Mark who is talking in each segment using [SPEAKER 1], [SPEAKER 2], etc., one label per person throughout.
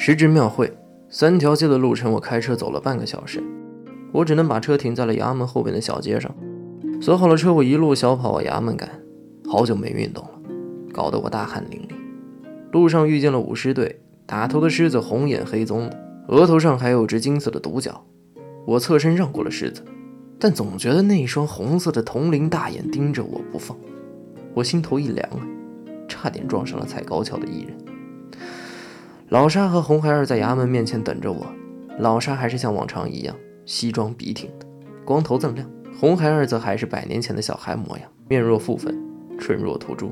[SPEAKER 1] 时值庙会，三条街的路程，我开车走了半个小时，我只能把车停在了衙门后边的小街上。锁好了车，我一路小跑往衙门赶。好久没运动了，搞得我大汗淋漓。路上遇见了舞狮队，打头的狮子红眼黑棕的，额头上还有只金色的独角。我侧身让过了狮子，但总觉得那一双红色的铜铃大眼盯着我不放，我心头一凉啊，差点撞上了踩高跷的艺人。老沙和红孩儿在衙门面前等着我。老沙还是像往常一样，西装笔挺的，光头锃亮；红孩儿则还是百年前的小孩模样，面若覆粉，唇若涂朱，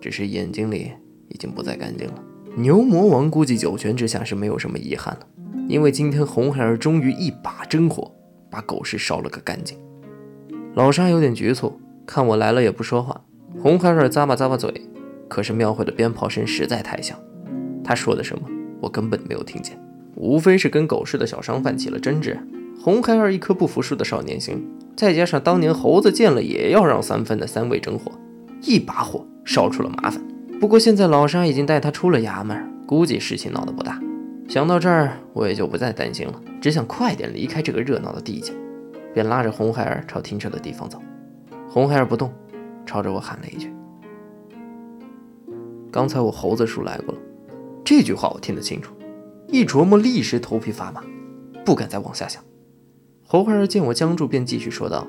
[SPEAKER 1] 只是眼睛里已经不再干净了。牛魔王估计九泉之下是没有什么遗憾了，因为今天红孩儿终于一把真火把狗市烧了个干净。老沙有点局促，看我来了也不说话。红孩儿咂巴咂巴嘴，可是庙会的鞭炮声实在太响。他说的什么，我根本没有听见，无非是跟狗市的小商贩起了争执。红孩儿一颗不服输的少年心，再加上当年猴子见了也要让三分的三味真火，一把火烧出了麻烦。不过现在老沙已经带他出了衙门，估计事情闹得不大。想到这儿，我也就不再担心了，只想快点离开这个热闹的地界，便拉着红孩儿朝停车的地方走。红孩儿不动，朝着我喊了一句：“刚才我猴子叔来过了。”这句话我听得清楚，一琢磨，立时头皮发麻，不敢再往下想。侯孩儿见我僵住，便继续说道：“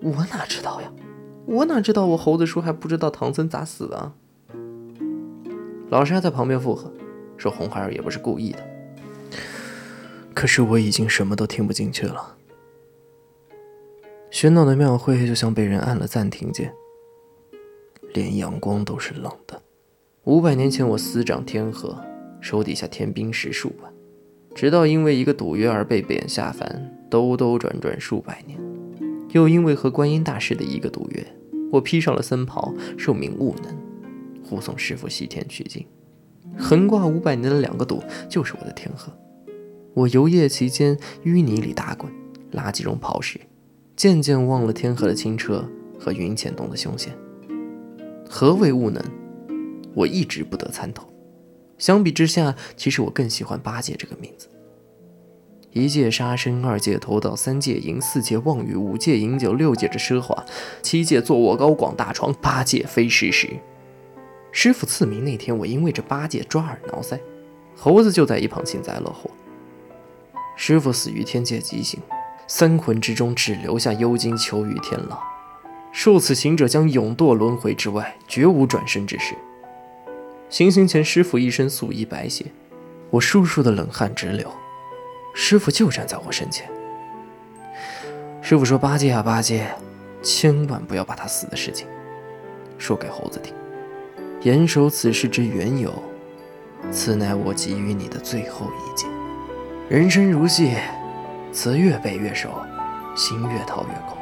[SPEAKER 1] 我哪知道呀？我哪知道我猴子叔还不知道唐僧咋死的？”老沙在旁边附和，说：“红孩儿也不是故意的。”可是我已经什么都听不进去了。喧闹的庙会就像被人按了暂停键，连阳光都是冷的。五百年前，我司掌天河，手底下天兵十数万，直到因为一个赌约而被贬下凡，兜兜转转数百年，又因为和观音大师的一个赌约，我披上了僧袍，受命悟能，护送师傅西天取经。横挂五百年的两个赌，就是我的天河。我游曳其间，淤泥里打滚，垃圾中刨食，渐渐忘了天河的清澈和云潜洞的凶险。何为悟能？我一直不得参透。相比之下，其实我更喜欢八戒这个名字。一戒杀生，二戒偷盗，三戒淫，四戒妄语，五戒饮酒，六戒之奢华，七戒坐卧高广大床，八戒非事实。师傅赐名那天，我因为这八戒抓耳挠腮，猴子就在一旁幸灾乐祸。师傅死于天界极刑，三魂之中只留下幽精求于天牢，受此刑者将永堕轮回之外，绝无转生之事。行刑前，师傅一身素衣白鞋，我叔叔的冷汗直流。师傅就站在我身前。师傅说：“八戒啊，八戒，千万不要把他死的事情说给猴子听。严守此事之缘由，此乃我给予你的最后一戒。人生如戏，词越背越熟，心越掏越空。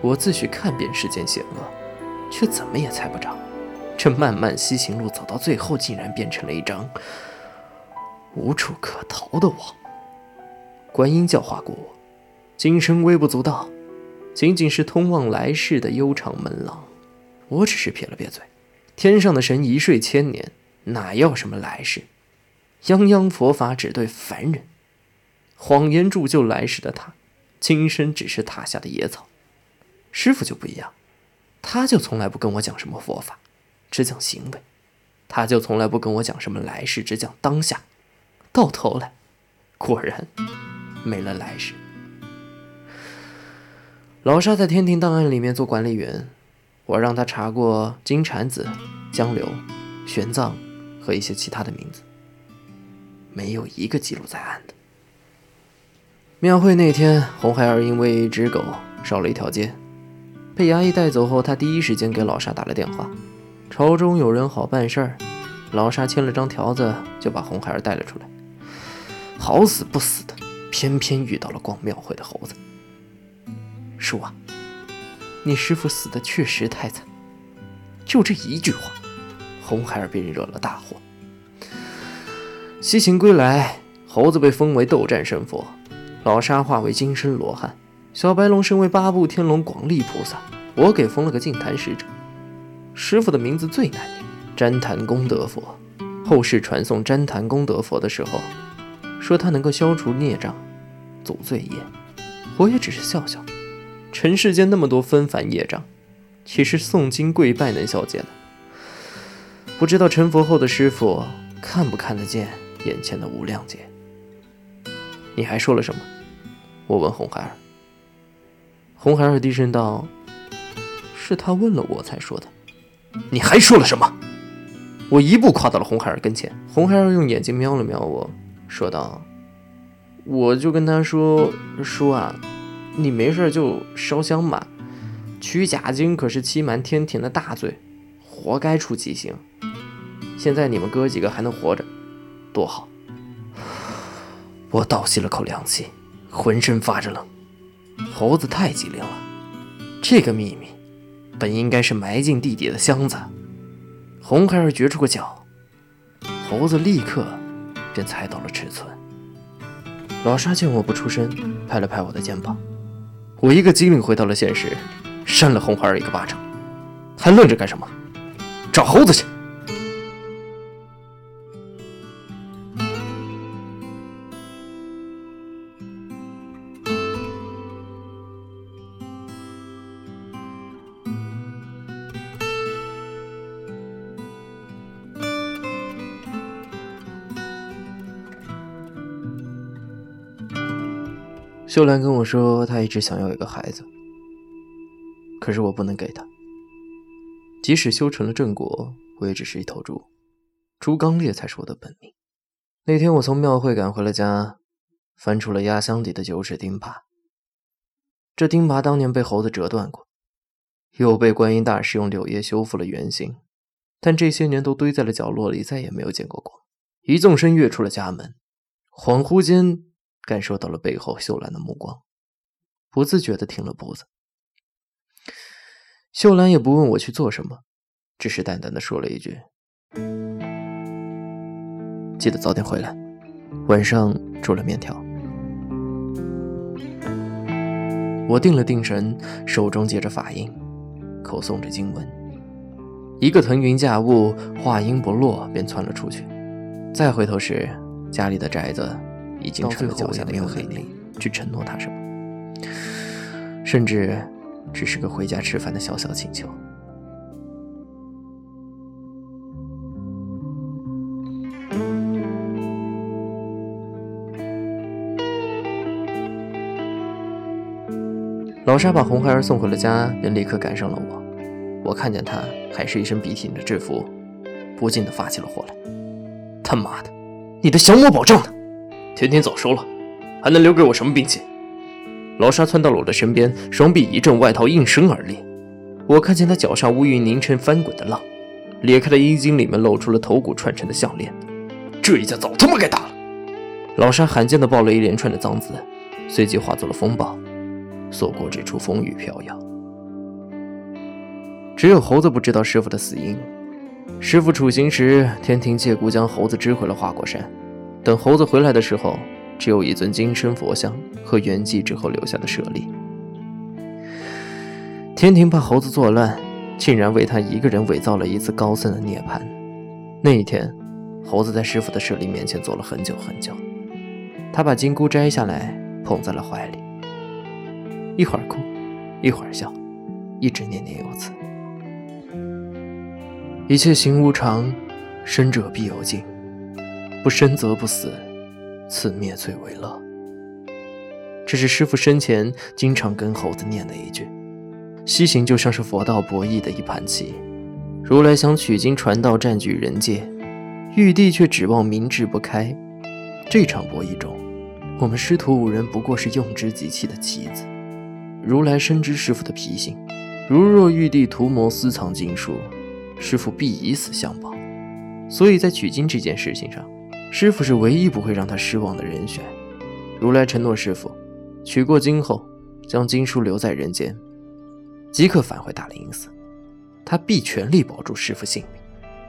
[SPEAKER 1] 我自诩看遍世间险恶，却怎么也猜不着。”这漫漫西行路走到最后，竟然变成了一张无处可逃的网。观音教化过我，今生微不足道，仅仅是通往来世的悠长门廊。我只是撇了撇嘴，天上的神一睡千年，哪要什么来世？泱泱佛法只对凡人，谎言铸就来世的他，今生只是塔下的野草。师傅就不一样，他就从来不跟我讲什么佛法。只讲行为，他就从来不跟我讲什么来世，只讲当下。到头来，果然没了来世。老沙在天庭档案里面做管理员，我让他查过金蝉子、江流、玄奘和一些其他的名字，没有一个记录在案的。庙会那天，红孩儿因为一只狗少了一条街，被衙役带走后，他第一时间给老沙打了电话。朝中有人好办事儿，老沙签了张条子，就把红孩儿带了出来。好死不死的，偏偏遇到了逛庙会的猴子。叔啊，你师傅死的确实太惨。就这一句话，红孩儿便惹了大祸。西行归来，猴子被封为斗战胜佛，老沙化为金身罗汉，小白龙身为八部天龙广力菩萨，我给封了个净坛使者。师傅的名字最难念，旃檀功德佛。后世传颂旃檀功德佛的时候，说他能够消除孽障、阻罪业。我也只是笑笑。尘世间那么多纷繁业障，岂是诵经跪拜能消解的？不知道成佛后的师傅看不看得见眼前的无量劫？你还说了什么？我问红孩儿。红孩儿低声道：“是他问了我才说的。”你还说了什么？我一步跨到了红孩儿跟前，红孩儿用眼睛瞄了瞄我，说道：“我就跟他说，叔啊，你没事就烧香吧，取假经可是欺瞒天庭的大罪，活该出极刑。现在你们哥几个还能活着，多好。”我倒吸了口凉气，浑身发着冷。猴子太机灵了，这个秘密。本应该是埋进地底的箱子，红孩儿撅出个脚，猴子立刻便猜到了尺寸。老沙见我不出声，拍了拍我的肩膀，我一个机灵回到了现实，扇了红孩儿一个巴掌，还愣着干什么？找猴子去！秀兰跟我说，她一直想要一个孩子，可是我不能给她。即使修成了正果，我也只是一头猪，猪刚烈才是我的本命。那天我从庙会赶回了家，翻出了压箱底的九齿钉耙。这钉耙当年被猴子折断过，又被观音大师用柳叶修复了原形，但这些年都堆在了角落里，再也没有见过光。一纵身跃出了家门，恍惚间。感受到了背后秀兰的目光，不自觉的停了步子。秀兰也不问我去做什么，只是淡淡的说了一句：“记得早点回来，晚上煮了面条。”我定了定神，手中接着法印，口诵着经文，一个腾云驾雾，话音不落便窜了出去。再回头时，家里的宅子。已经成了脚下的没有能力去承诺他什么，甚至只是个回家吃饭的小小请求。老沙把红孩儿送回了家，便立刻赶上了我。我看见他还是一身笔挺的制服，不禁的发起了火来。他妈的，你的降魔保证呢？天庭早收了，还能留给我什么兵器？老沙窜到了我的身边，双臂一震，外套应声而裂。我看见他脚上乌云凝成翻滚的浪，裂开的衣襟里面露出了头骨串成的项链。这一架早他妈该打了！老沙罕见的爆了一连串的脏字，随即化作了风暴，所过之处风雨飘摇。只有猴子不知道师傅的死因。师傅处刑时，天庭借故将猴子支回了花果山。等猴子回来的时候，只有一尊金身佛像和圆寂之后留下的舍利。天庭怕猴子作乱，竟然为他一个人伪造了一次高僧的涅槃。那一天，猴子在师傅的舍利面前坐了很久很久，他把金箍摘下来捧在了怀里，一会儿哭，一会儿笑，一直念念有词：“一切行无常，生者必有尽。”不生则不死，此灭最为乐。这是师傅生前经常跟猴子念的一句。西行就像是佛道博弈的一盘棋，如来想取经传道，占据人界，玉帝却指望明智不开。这场博弈中，我们师徒五人不过是用之即弃的棋子。如来深知师傅的脾性，如若玉帝图谋私藏经书，师傅必以死相报。所以在取经这件事情上。师傅是唯一不会让他失望的人选。如来承诺师傅，取过经后，将经书留在人间，即刻返回大灵寺。他必全力保住师傅性命。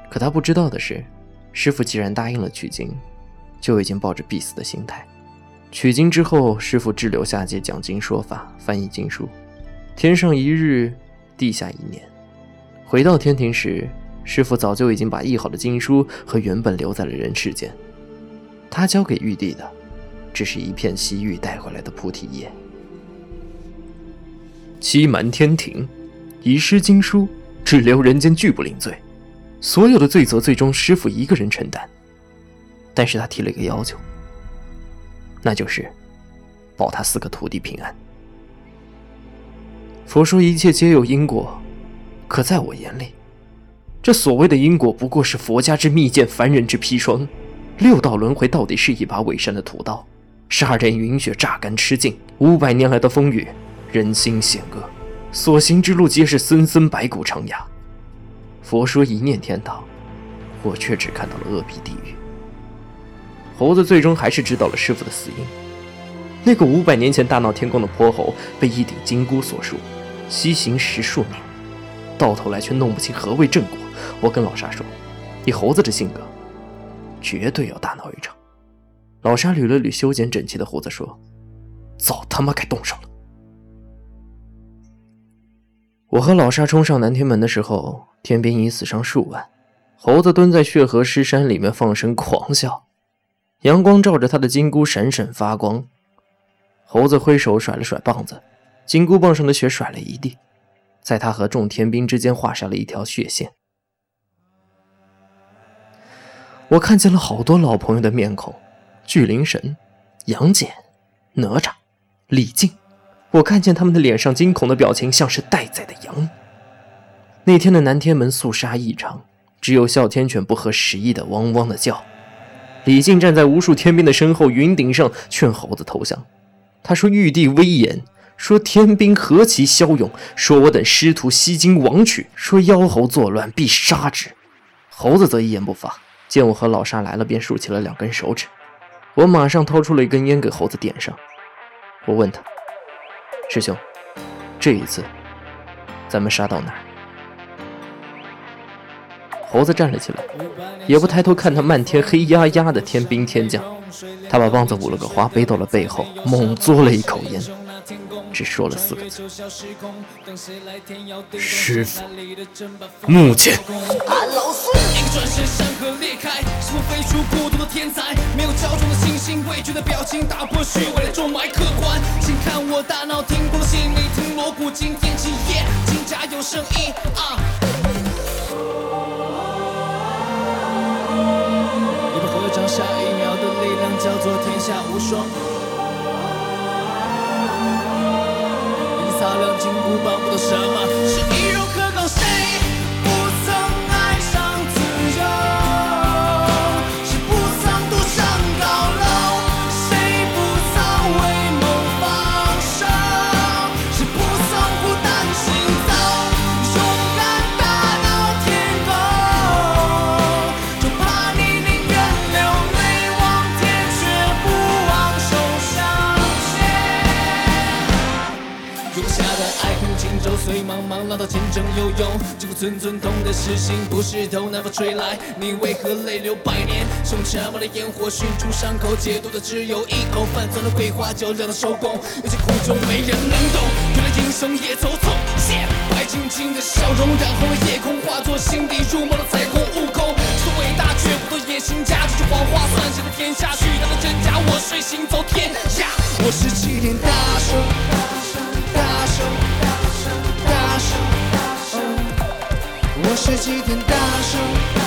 [SPEAKER 1] 可他不知道的是，师傅既然答应了取经，就已经抱着必死的心态。取经之后，师傅滞留下界讲经说法，翻译经书。天上一日，地下一年。回到天庭时，师傅早就已经把译好的经书和原本留在了人世间。他交给玉帝的，只是一片西域带回来的菩提叶。欺瞒天庭，遗失经书，滞留人间，拒不领罪。所有的罪责，最终师傅一个人承担。但是他提了一个要求，那就是保他四个徒弟平安。佛说一切皆有因果，可在我眼里，这所谓的因果不过是佛家之密剑，凡人之砒霜。六道轮回到底是一把伪善的屠刀，杀人云雪，榨干吃尽。五百年来的风雨，人心险恶，所行之路皆是森森白骨长崖。佛说一念天堂，我却只看到了恶弊地狱。猴子最终还是知道了师傅的死因。那个五百年前大闹天宫的泼猴，被一顶金箍所束，西行十数年，到头来却弄不清何谓正果。我跟老沙说：“以猴子这性格，绝对要大闹一场。”老沙捋了捋修剪整齐的胡子说：“早他妈该动手了。”我和老沙冲上南天门的时候。天兵已死伤数万，猴子蹲在血河尸山里面放声狂笑，阳光照着他的金箍闪闪发光。猴子挥手甩了甩棒子，金箍棒上的血甩了一地，在他和众天兵之间画下了一条血线。我看见了好多老朋友的面孔：巨灵神、杨戬、哪吒、李靖。我看见他们的脸上惊恐的表情，像是待宰的羊。那天的南天门肃杀异常，只有哮天犬不合时宜的汪汪的叫。李靖站在无数天兵的身后云顶上劝猴子投降。他说：“玉帝威严，说天兵何其骁勇，说我等师徒西京王取，说妖猴作乱必杀之。”猴子则一言不发，见我和老沙来了，便竖起了两根手指。我马上掏出了一根烟给猴子点上。我问他：“师兄，这一次咱们杀到哪儿？”猴子站了起来，也不抬头看他漫天黑压压的天兵天将。他把棒子捂了个花，背到了背后，猛嘬了一口烟，只说了四个字：“师傅，木剑。”
[SPEAKER 2] 如孤独的天才，没有骄纵的信心，畏惧的表情，打破虚伪的重埋，客观，请看我大脑停宫动，心里听锣鼓惊天，起夜，金甲有声音。啊。你个合掌，下一秒的力量，叫做天下无双。已擦亮金箍，棒护的什么？是一人。寸寸痛的是心，不是头，南风吹来，你为何泪流百年？用沉默的烟火熏出伤口，解毒的只有一口，泛酸的桂花酒凉了收工，有些苦衷没人能懂。原来英雄也走走，白晶晶的笑容染红了夜空，化作心底入梦的彩虹。悟空是伟大，却不做野心家，这句谎话算谁的天下？虚假的真假，我睡行走天涯。我是齐天大圣，大圣。我是齐天大圣，